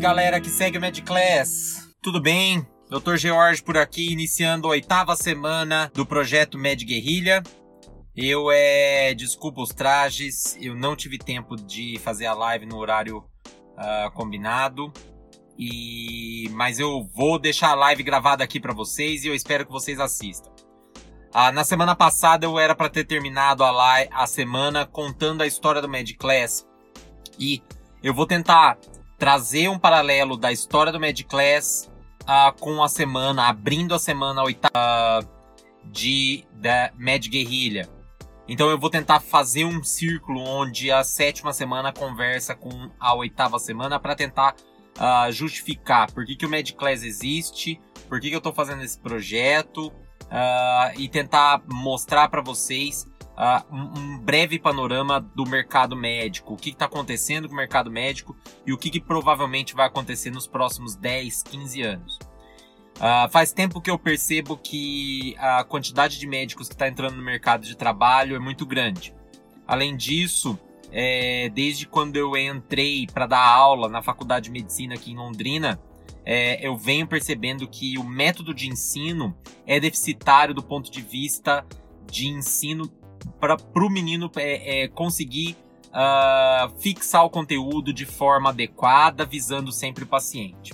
galera que segue o Mad Class. Tudo bem? Dr. George por aqui, iniciando a oitava semana do projeto Mad Guerrilha. Eu é. Desculpa os trajes, eu não tive tempo de fazer a live no horário uh, combinado. E mas eu vou deixar a live gravada aqui para vocês e eu espero que vocês assistam. Uh, na semana passada eu era para ter terminado a, live, a semana contando a história do Mad Class e eu vou tentar trazer um paralelo da história do Mad Class uh, com a semana, abrindo a semana oitava de da Mad Guerrilha. Então eu vou tentar fazer um círculo onde a sétima semana conversa com a oitava semana para tentar uh, justificar por que, que o Mad Class existe, por que, que eu estou fazendo esse projeto uh, e tentar mostrar para vocês uh, um, breve panorama do mercado médico, o que está acontecendo com o mercado médico e o que, que, provavelmente vai acontecer nos próximos 10, 15 anos. Uh, faz tempo que eu percebo que a quantidade de médicos que está entrando no mercado de trabalho é muito grande. Além disso, é, desde quando eu entrei para dar aula na faculdade de medicina aqui em Londrina, é, eu venho percebendo que o método de ensino é deficitário do ponto de vista de ensino para o menino é, é, conseguir uh, fixar o conteúdo de forma adequada, visando sempre o paciente.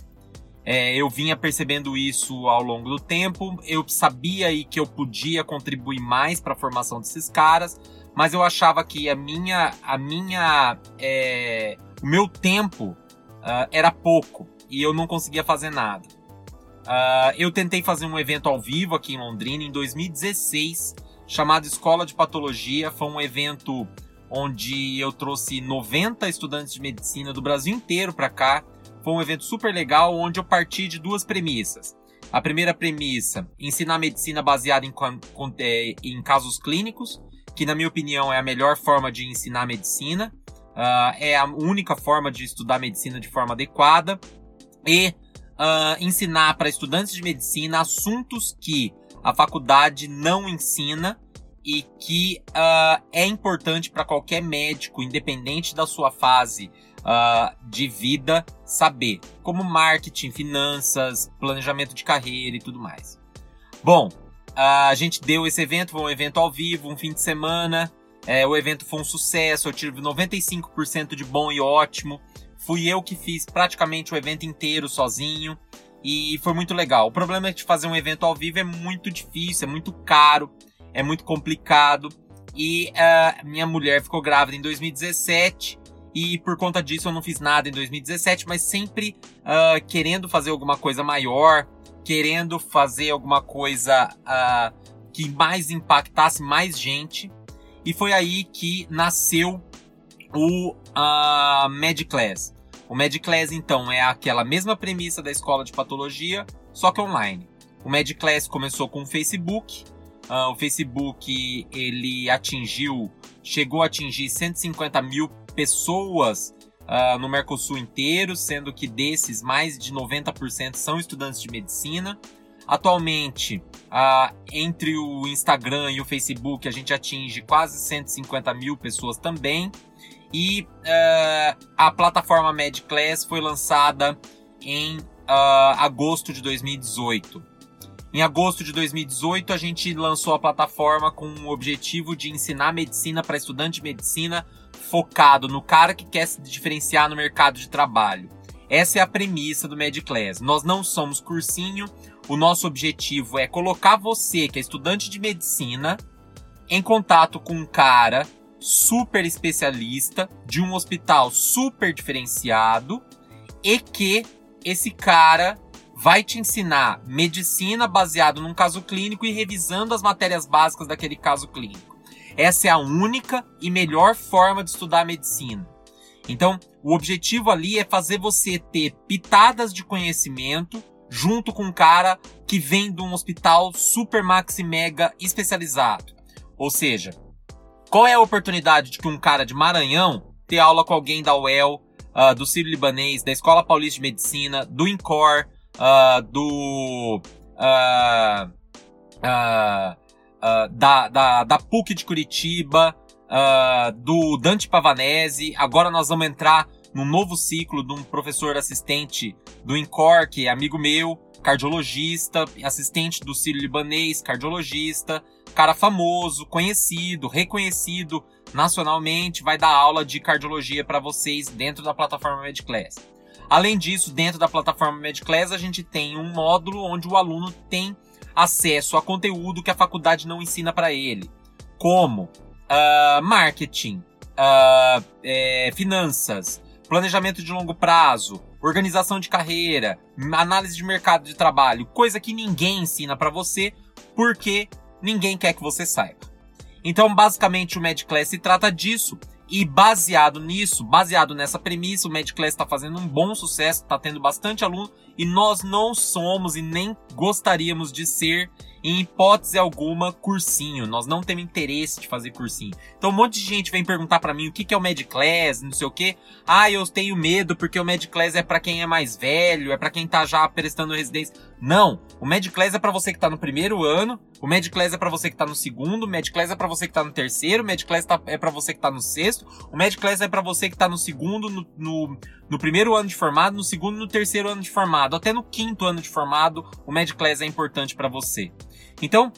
É, eu vinha percebendo isso ao longo do tempo, eu sabia aí que eu podia contribuir mais para a formação desses caras, mas eu achava que a minha, a minha, é, o meu tempo uh, era pouco e eu não conseguia fazer nada. Uh, eu tentei fazer um evento ao vivo aqui em Londrina em 2016 chamado Escola de Patologia. Foi um evento onde eu trouxe 90 estudantes de medicina do Brasil inteiro para cá. Foi um evento super legal onde eu parti de duas premissas. A primeira premissa, ensinar medicina baseada em, é, em casos clínicos, que na minha opinião é a melhor forma de ensinar medicina. Uh, é a única forma de estudar medicina de forma adequada. E uh, ensinar para estudantes de medicina assuntos que a faculdade não ensina e que uh, é importante para qualquer médico, independente da sua fase uh, de vida, saber, como marketing, finanças, planejamento de carreira e tudo mais. Bom, uh, a gente deu esse evento, foi um evento ao vivo, um fim de semana. É, o evento foi um sucesso, eu tive 95% de bom e ótimo. Fui eu que fiz praticamente o evento inteiro sozinho. E foi muito legal. O problema é que fazer um evento ao vivo é muito difícil, é muito caro, é muito complicado. E uh, minha mulher ficou grávida em 2017 e por conta disso eu não fiz nada em 2017, mas sempre uh, querendo fazer alguma coisa maior, querendo fazer alguma coisa uh, que mais impactasse mais gente. E foi aí que nasceu o uh, Mad Class. O MedClass, então, é aquela mesma premissa da escola de patologia, só que online. O MedClass começou com o Facebook. Uh, o Facebook, ele atingiu, chegou a atingir 150 mil pessoas uh, no Mercosul inteiro, sendo que desses, mais de 90% são estudantes de medicina. Atualmente, uh, entre o Instagram e o Facebook, a gente atinge quase 150 mil pessoas também. E uh, a plataforma Mad Class foi lançada em uh, agosto de 2018. Em agosto de 2018, a gente lançou a plataforma com o objetivo de ensinar medicina para estudante de medicina focado no cara que quer se diferenciar no mercado de trabalho. Essa é a premissa do MedClass. Nós não somos cursinho, o nosso objetivo é colocar você, que é estudante de medicina, em contato com um cara super especialista, de um hospital super diferenciado e que esse cara vai te ensinar medicina baseado num caso clínico e revisando as matérias básicas daquele caso clínico. Essa é a única e melhor forma de estudar medicina. Então, o objetivo ali é fazer você ter pitadas de conhecimento junto com um cara que vem de um hospital super maxi mega especializado. Ou seja, qual é a oportunidade de que um cara de Maranhão ter aula com alguém da UEL, uh, do Ciro Libanês, da Escola Paulista de Medicina, do INCOR, uh, do. Uh, da, da, da PUC de Curitiba, do Dante Pavanese. Agora nós vamos entrar num novo ciclo de um professor assistente do INCOR, que é amigo meu, cardiologista, assistente do Círio Libanês, cardiologista, cara famoso, conhecido, reconhecido nacionalmente, vai dar aula de cardiologia para vocês dentro da plataforma MedClass. Além disso, dentro da plataforma MedClass, a gente tem um módulo onde o aluno tem acesso a conteúdo que a faculdade não ensina para ele, como uh, marketing, uh, é, finanças, planejamento de longo prazo, organização de carreira, análise de mercado de trabalho, coisa que ninguém ensina para você, porque ninguém quer que você saiba. Então, basicamente, o MedClass se trata disso. E baseado nisso, baseado nessa premissa, o MedClass está fazendo um bom sucesso, está tendo bastante aluno e nós não somos e nem gostaríamos de ser em hipótese alguma, cursinho. Nós não temos interesse de fazer cursinho. Então um monte de gente vem perguntar para mim o que, que é o Medclass, não sei o que. Ah, eu tenho medo porque o Medclass é para quem é mais velho, é para quem tá já prestando residência. Não, o Medclass é para você que tá no primeiro ano, o Medclass é para você que tá no segundo, o Medclass é para você que tá no terceiro, o Medclass tá, é para você que tá no sexto, o Medclass é para você que tá no segundo, no, no, no, primeiro ano de formado, no segundo no terceiro ano de formado, até no quinto ano de formado, o Medclass é importante para você. Então,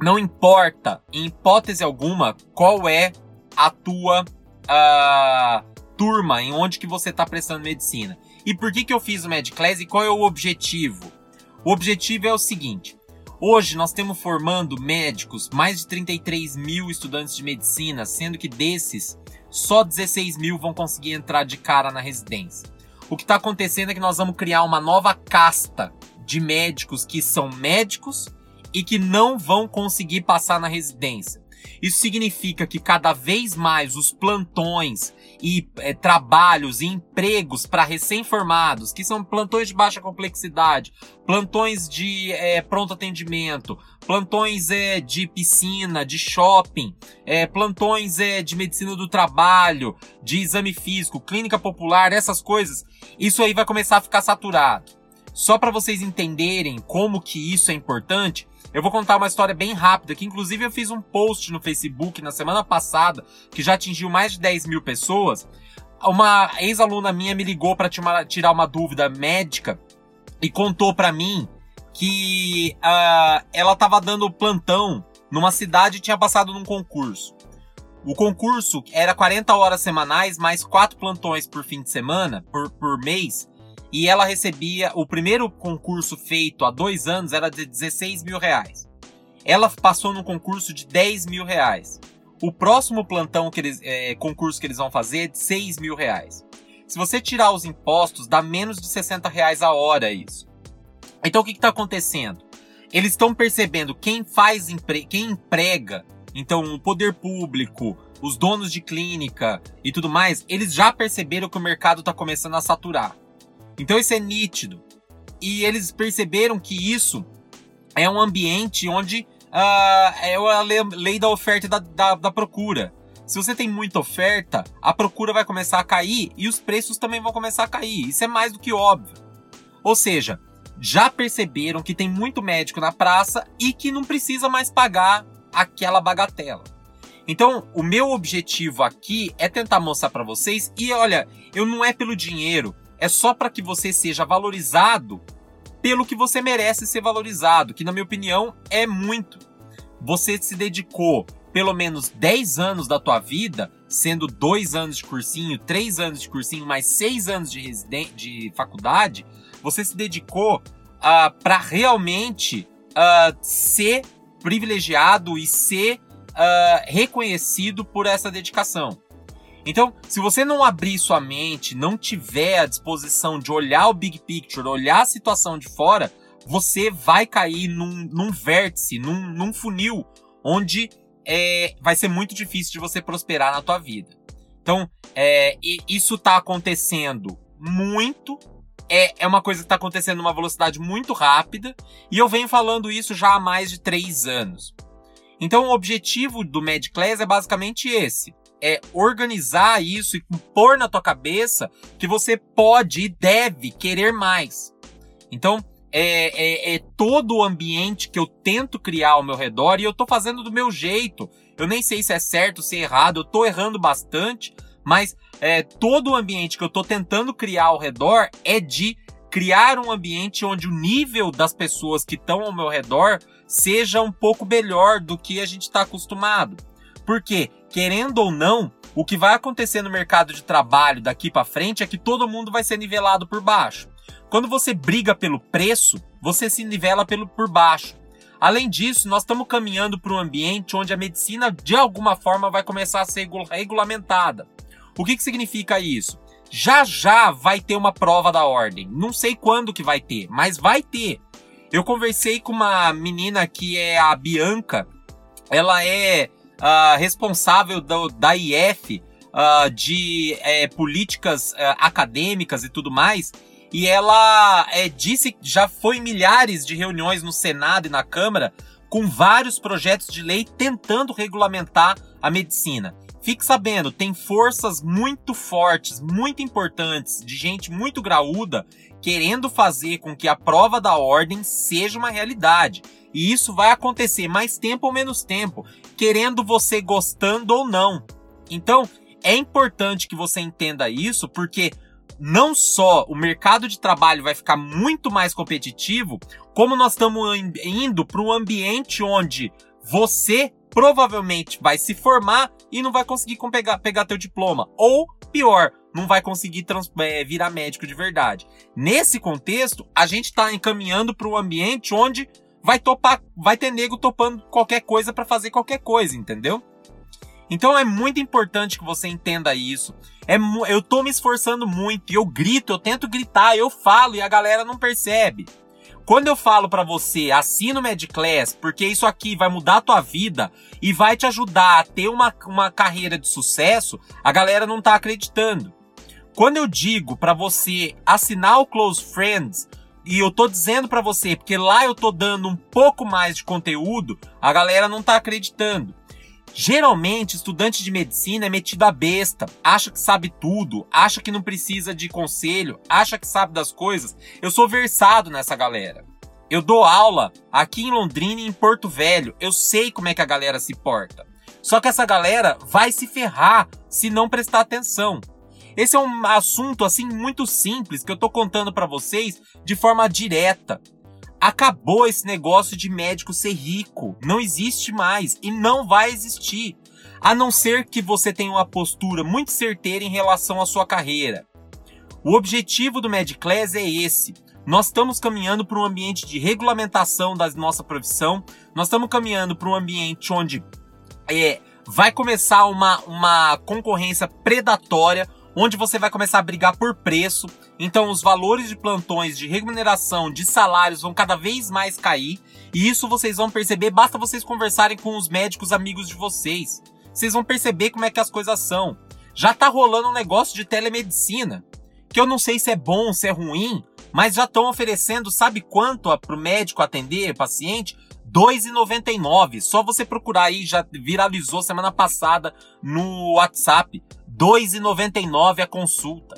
não importa, em hipótese alguma, qual é a tua uh, turma, em onde que você está prestando medicina. E por que, que eu fiz o MedClass e qual é o objetivo? O objetivo é o seguinte. Hoje nós temos formando médicos, mais de 33 mil estudantes de medicina, sendo que desses, só 16 mil vão conseguir entrar de cara na residência. O que está acontecendo é que nós vamos criar uma nova casta de médicos que são médicos e que não vão conseguir passar na residência. Isso significa que cada vez mais os plantões e é, trabalhos e empregos para recém-formados, que são plantões de baixa complexidade, plantões de é, pronto atendimento, plantões é, de piscina, de shopping, é, plantões é, de medicina do trabalho, de exame físico, clínica popular, essas coisas, isso aí vai começar a ficar saturado. Só para vocês entenderem como que isso é importante, eu vou contar uma história bem rápida, que inclusive eu fiz um post no Facebook na semana passada, que já atingiu mais de 10 mil pessoas. Uma ex-aluna minha me ligou para tirar uma dúvida médica e contou para mim que uh, ela estava dando plantão numa cidade e tinha passado num concurso. O concurso era 40 horas semanais, mais quatro plantões por fim de semana, por, por mês, e ela recebia. O primeiro concurso feito há dois anos era de 16 mil reais. Ela passou no concurso de 10 mil reais. O próximo plantão que eles, é, concurso que eles vão fazer é de 6 mil reais. Se você tirar os impostos, dá menos de 60 reais a hora isso. Então o que está acontecendo? Eles estão percebendo quem faz empre quem emprega, então o poder público, os donos de clínica e tudo mais, eles já perceberam que o mercado está começando a saturar. Então isso é nítido. E eles perceberam que isso é um ambiente onde uh, é a lei da oferta e da, da, da procura. Se você tem muita oferta, a procura vai começar a cair e os preços também vão começar a cair. Isso é mais do que óbvio. Ou seja, já perceberam que tem muito médico na praça e que não precisa mais pagar aquela bagatela. Então, o meu objetivo aqui é tentar mostrar para vocês e olha, eu não é pelo dinheiro, é só para que você seja valorizado pelo que você merece ser valorizado, que na minha opinião é muito. Você se dedicou pelo menos 10 anos da tua vida, sendo 2 anos de cursinho, 3 anos de cursinho, mais 6 anos de, de faculdade, você se dedicou uh, ah, para realmente uh, ser privilegiado e ser uh, reconhecido por essa dedicação. Então, se você não abrir sua mente, não tiver a disposição de olhar o big picture, olhar a situação de fora, você vai cair num, num vértice, num, num funil, onde é, vai ser muito difícil de você prosperar na tua vida. Então, é, isso está acontecendo muito. É, é uma coisa que está acontecendo numa velocidade muito rápida. E eu venho falando isso já há mais de três anos. Então, o objetivo do Mad Class é basicamente esse é organizar isso e pôr na tua cabeça que você pode e deve querer mais. Então, é, é, é, todo o ambiente que eu tento criar ao meu redor e eu tô fazendo do meu jeito. Eu nem sei se é certo, se é errado, eu tô errando bastante, mas é, todo o ambiente que eu estou tentando criar ao redor é de criar um ambiente onde o nível das pessoas que estão ao meu redor seja um pouco melhor do que a gente está acostumado. Porque, querendo ou não, o que vai acontecer no mercado de trabalho daqui para frente é que todo mundo vai ser nivelado por baixo. Quando você briga pelo preço, você se nivela pelo por baixo. Além disso, nós estamos caminhando para um ambiente onde a medicina de alguma forma vai começar a ser regulamentada. O que, que significa isso? Já já vai ter uma prova da ordem. Não sei quando que vai ter, mas vai ter. Eu conversei com uma menina que é a Bianca. Ela é uh, responsável do, da IF uh, de é, políticas uh, acadêmicas e tudo mais. E ela é, disse que já foi em milhares de reuniões no Senado e na Câmara com vários projetos de lei tentando regulamentar a medicina. Fique sabendo, tem forças muito fortes, muito importantes, de gente muito graúda, querendo fazer com que a prova da ordem seja uma realidade. E isso vai acontecer mais tempo ou menos tempo, querendo você gostando ou não. Então, é importante que você entenda isso, porque não só o mercado de trabalho vai ficar muito mais competitivo, como nós estamos indo para um ambiente onde você provavelmente vai se formar e não vai conseguir pegar, pegar teu diploma. Ou, pior, não vai conseguir trans, é, virar médico de verdade. Nesse contexto, a gente está encaminhando para um ambiente onde vai topar, vai ter nego topando qualquer coisa para fazer qualquer coisa, entendeu? Então é muito importante que você entenda isso. É, eu tô me esforçando muito, eu grito, eu tento gritar, eu falo e a galera não percebe. Quando eu falo para você, assina o Medclass, porque isso aqui vai mudar a tua vida e vai te ajudar a ter uma, uma carreira de sucesso, a galera não tá acreditando. Quando eu digo para você assinar o Close Friends, e eu tô dizendo para você, porque lá eu tô dando um pouco mais de conteúdo, a galera não tá acreditando. Geralmente, estudante de medicina é metido a besta, acha que sabe tudo, acha que não precisa de conselho, acha que sabe das coisas. Eu sou versado nessa galera. Eu dou aula aqui em Londrina e em Porto Velho. Eu sei como é que a galera se porta. Só que essa galera vai se ferrar se não prestar atenção. Esse é um assunto assim muito simples que eu tô contando para vocês de forma direta. Acabou esse negócio de médico ser rico. Não existe mais e não vai existir. A não ser que você tenha uma postura muito certeira em relação à sua carreira. O objetivo do Mediclass é esse. Nós estamos caminhando para um ambiente de regulamentação da nossa profissão. Nós estamos caminhando para um ambiente onde é, vai começar uma, uma concorrência predatória, onde você vai começar a brigar por preço. Então, os valores de plantões, de remuneração, de salários vão cada vez mais cair. E isso vocês vão perceber, basta vocês conversarem com os médicos amigos de vocês. Vocês vão perceber como é que as coisas são. Já tá rolando um negócio de telemedicina, que eu não sei se é bom, se é ruim, mas já estão oferecendo, sabe quanto para o médico atender paciente? R$ 2,99. Só você procurar aí, já viralizou semana passada no WhatsApp. 2,99 a consulta.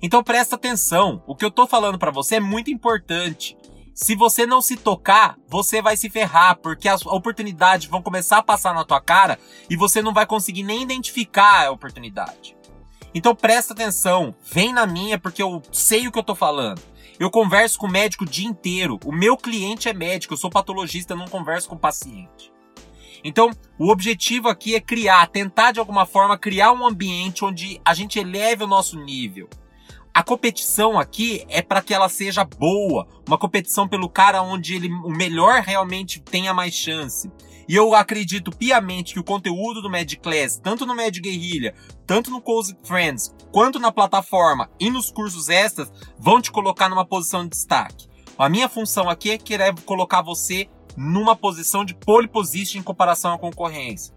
Então presta atenção, o que eu tô falando para você é muito importante. Se você não se tocar, você vai se ferrar, porque as oportunidades vão começar a passar na tua cara e você não vai conseguir nem identificar a oportunidade. Então presta atenção, vem na minha porque eu sei o que eu tô falando. Eu converso com o médico o dia inteiro. O meu cliente é médico, eu sou patologista, eu não converso com paciente. Então, o objetivo aqui é criar, tentar de alguma forma criar um ambiente onde a gente eleve o nosso nível. A competição aqui é para que ela seja boa, uma competição pelo cara onde ele, o melhor realmente tenha mais chance. E eu acredito piamente que o conteúdo do Mad Class, tanto no Mad Guerrilha, tanto no Cozy Friends, quanto na plataforma e nos cursos extras, vão te colocar numa posição de destaque. A minha função aqui é querer colocar você numa posição de pole position em comparação à concorrência.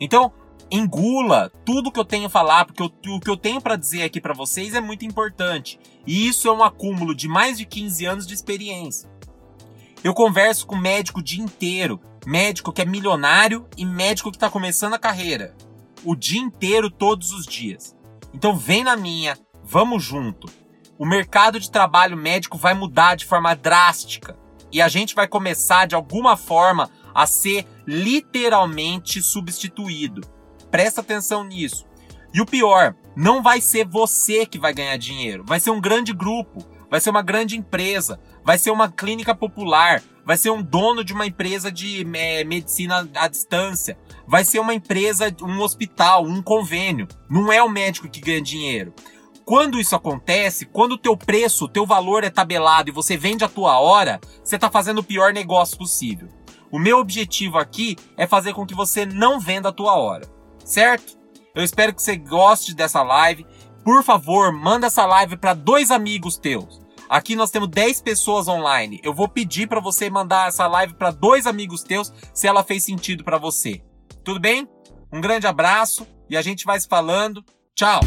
Então, engula tudo que eu tenho a falar, porque eu, o que eu tenho para dizer aqui para vocês é muito importante. E isso é um acúmulo de mais de 15 anos de experiência. Eu converso com médico o dia inteiro, médico que é milionário e médico que está começando a carreira. O dia inteiro, todos os dias. Então vem na minha, vamos junto. O mercado de trabalho médico vai mudar de forma drástica e a gente vai começar de alguma forma a ser literalmente substituído. Presta atenção nisso. E o pior, não vai ser você que vai ganhar dinheiro, vai ser um grande grupo, vai ser uma grande empresa, vai ser uma clínica popular, vai ser um dono de uma empresa de é, medicina à distância, vai ser uma empresa, um hospital, um convênio. Não é o médico que ganha dinheiro. Quando isso acontece, quando o teu preço, o teu valor é tabelado e você vende a tua hora, você está fazendo o pior negócio possível. O meu objetivo aqui é fazer com que você não venda a tua hora, certo? Eu espero que você goste dessa live. Por favor, manda essa live para dois amigos teus. Aqui nós temos 10 pessoas online. Eu vou pedir para você mandar essa live para dois amigos teus se ela fez sentido para você. Tudo bem? Um grande abraço e a gente vai se falando. Tchau.